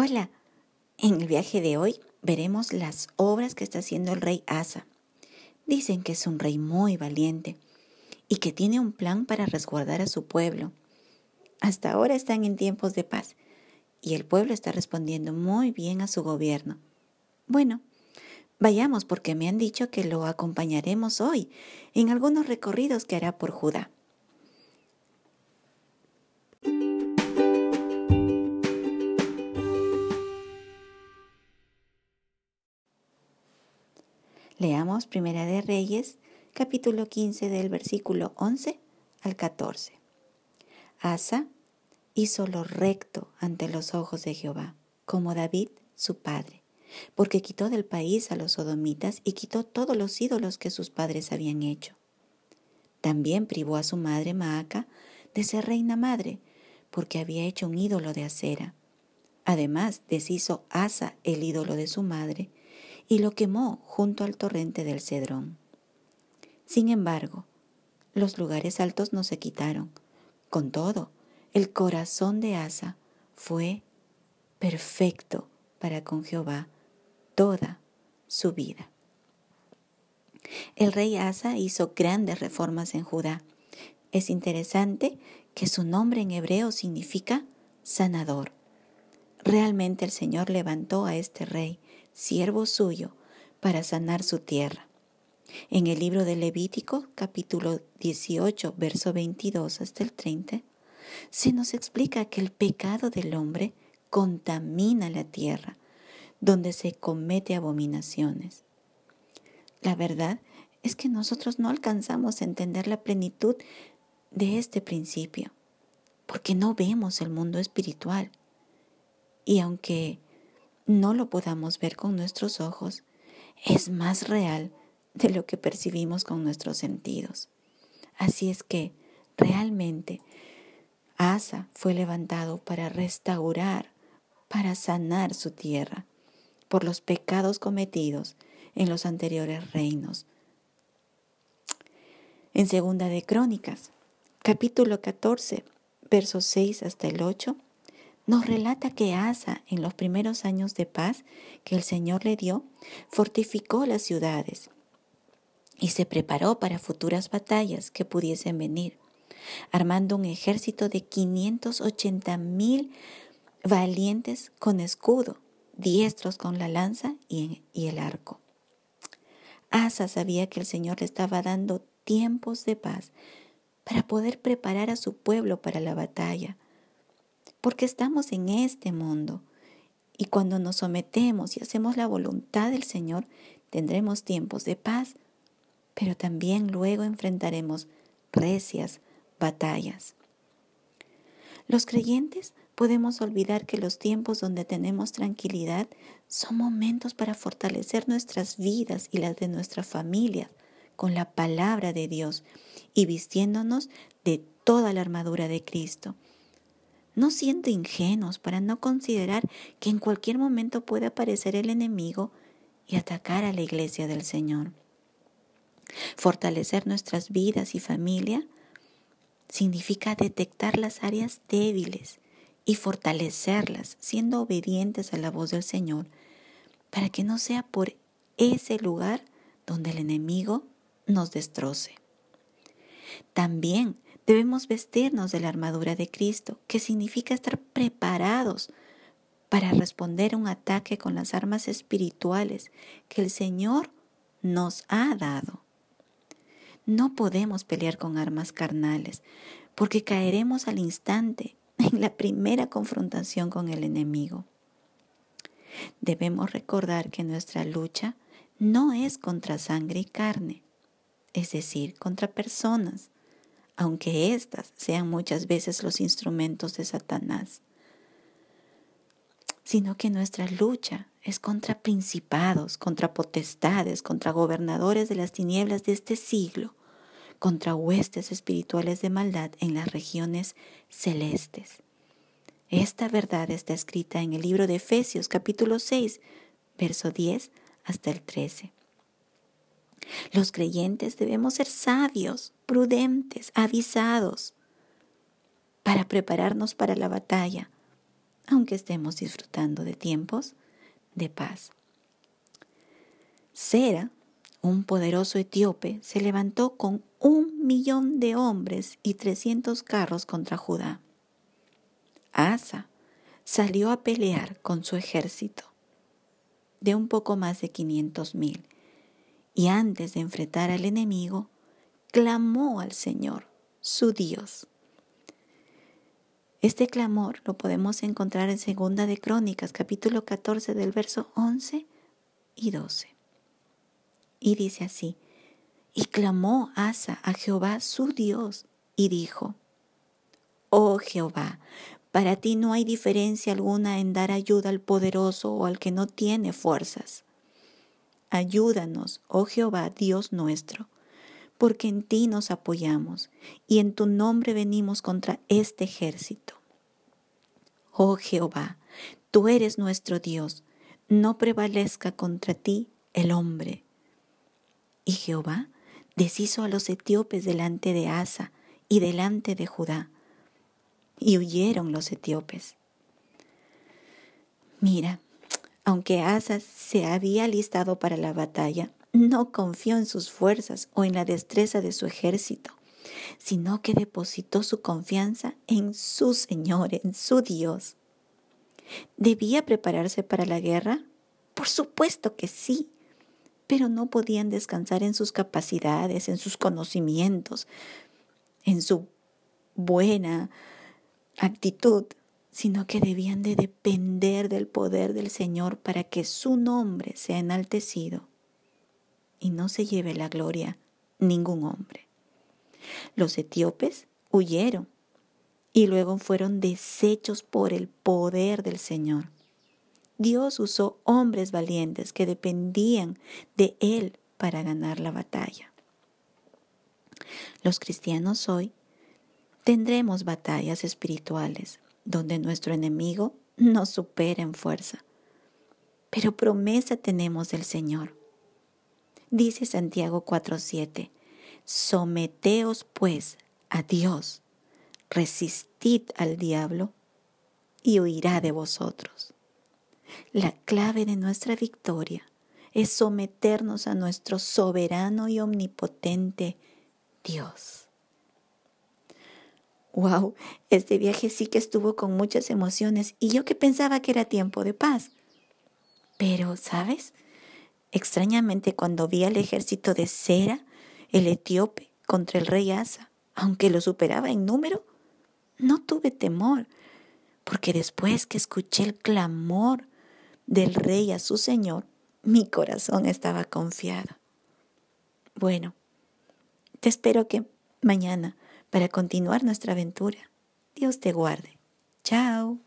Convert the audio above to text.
Hola, en el viaje de hoy veremos las obras que está haciendo el rey Asa. Dicen que es un rey muy valiente y que tiene un plan para resguardar a su pueblo. Hasta ahora están en tiempos de paz y el pueblo está respondiendo muy bien a su gobierno. Bueno, vayamos porque me han dicho que lo acompañaremos hoy en algunos recorridos que hará por Judá. Leamos Primera de Reyes, capítulo 15 del versículo 11 al 14. Asa hizo lo recto ante los ojos de Jehová, como David su padre, porque quitó del país a los sodomitas y quitó todos los ídolos que sus padres habían hecho. También privó a su madre Maaca de ser reina madre, porque había hecho un ídolo de acera. Además, deshizo Asa el ídolo de su madre y lo quemó junto al torrente del Cedrón. Sin embargo, los lugares altos no se quitaron. Con todo, el corazón de Asa fue perfecto para con Jehová toda su vida. El rey Asa hizo grandes reformas en Judá. Es interesante que su nombre en hebreo significa sanador. Realmente el Señor levantó a este rey siervo suyo, para sanar su tierra. En el libro de Levítico, capítulo 18, verso 22 hasta el 30, se nos explica que el pecado del hombre contamina la tierra, donde se comete abominaciones. La verdad es que nosotros no alcanzamos a entender la plenitud de este principio, porque no vemos el mundo espiritual. Y aunque no lo podamos ver con nuestros ojos, es más real de lo que percibimos con nuestros sentidos. Así es que realmente Asa fue levantado para restaurar, para sanar su tierra por los pecados cometidos en los anteriores reinos. En segunda de Crónicas, capítulo 14, versos 6 hasta el 8, nos relata que Asa, en los primeros años de paz que el Señor le dio, fortificó las ciudades y se preparó para futuras batallas que pudiesen venir, armando un ejército de 580 mil valientes con escudo, diestros con la lanza y, y el arco. Asa sabía que el Señor le estaba dando tiempos de paz para poder preparar a su pueblo para la batalla porque estamos en este mundo. Y cuando nos sometemos y hacemos la voluntad del Señor, tendremos tiempos de paz, pero también luego enfrentaremos recias batallas. Los creyentes podemos olvidar que los tiempos donde tenemos tranquilidad son momentos para fortalecer nuestras vidas y las de nuestra familia con la palabra de Dios y vistiéndonos de toda la armadura de Cristo no siendo ingenuos para no considerar que en cualquier momento puede aparecer el enemigo y atacar a la iglesia del Señor. Fortalecer nuestras vidas y familia significa detectar las áreas débiles y fortalecerlas siendo obedientes a la voz del Señor para que no sea por ese lugar donde el enemigo nos destroce. También Debemos vestirnos de la armadura de Cristo, que significa estar preparados para responder a un ataque con las armas espirituales que el Señor nos ha dado. No podemos pelear con armas carnales, porque caeremos al instante en la primera confrontación con el enemigo. Debemos recordar que nuestra lucha no es contra sangre y carne, es decir, contra personas, aunque éstas sean muchas veces los instrumentos de Satanás, sino que nuestra lucha es contra principados, contra potestades, contra gobernadores de las tinieblas de este siglo, contra huestes espirituales de maldad en las regiones celestes. Esta verdad está escrita en el libro de Efesios capítulo 6, verso 10 hasta el 13. Los creyentes debemos ser sabios, prudentes, avisados, para prepararnos para la batalla, aunque estemos disfrutando de tiempos de paz. Sera, un poderoso etíope, se levantó con un millón de hombres y trescientos carros contra Judá. Asa salió a pelear con su ejército de un poco más de quinientos mil y antes de enfrentar al enemigo, clamó al Señor, su Dios. Este clamor lo podemos encontrar en Segunda de Crónicas, capítulo 14 del verso 11 y 12. Y dice así, y clamó Asa a Jehová su Dios y dijo, Oh Jehová, para ti no hay diferencia alguna en dar ayuda al poderoso o al que no tiene fuerzas. Ayúdanos, oh Jehová, Dios nuestro, porque en ti nos apoyamos y en tu nombre venimos contra este ejército. Oh Jehová, tú eres nuestro Dios, no prevalezca contra ti el hombre. Y Jehová deshizo a los etíopes delante de Asa y delante de Judá, y huyeron los etíopes. Mira, aunque Asa se había alistado para la batalla, no confió en sus fuerzas o en la destreza de su ejército, sino que depositó su confianza en su Señor, en su Dios. ¿Debía prepararse para la guerra? Por supuesto que sí, pero no podían descansar en sus capacidades, en sus conocimientos, en su buena actitud sino que debían de depender del poder del Señor para que su nombre sea enaltecido y no se lleve la gloria ningún hombre. Los etíopes huyeron y luego fueron deshechos por el poder del Señor. Dios usó hombres valientes que dependían de Él para ganar la batalla. Los cristianos hoy tendremos batallas espirituales donde nuestro enemigo nos supera en fuerza. Pero promesa tenemos del Señor. Dice Santiago 4:7, someteos pues a Dios, resistid al diablo y huirá de vosotros. La clave de nuestra victoria es someternos a nuestro soberano y omnipotente Dios. Wow, este viaje sí que estuvo con muchas emociones y yo que pensaba que era tiempo de paz. Pero, ¿sabes? Extrañamente cuando vi al ejército de Cera, el etíope, contra el rey Asa, aunque lo superaba en número, no tuve temor, porque después que escuché el clamor del rey a su señor, mi corazón estaba confiado. Bueno, te espero que mañana para continuar nuestra aventura. Dios te guarde. Chao.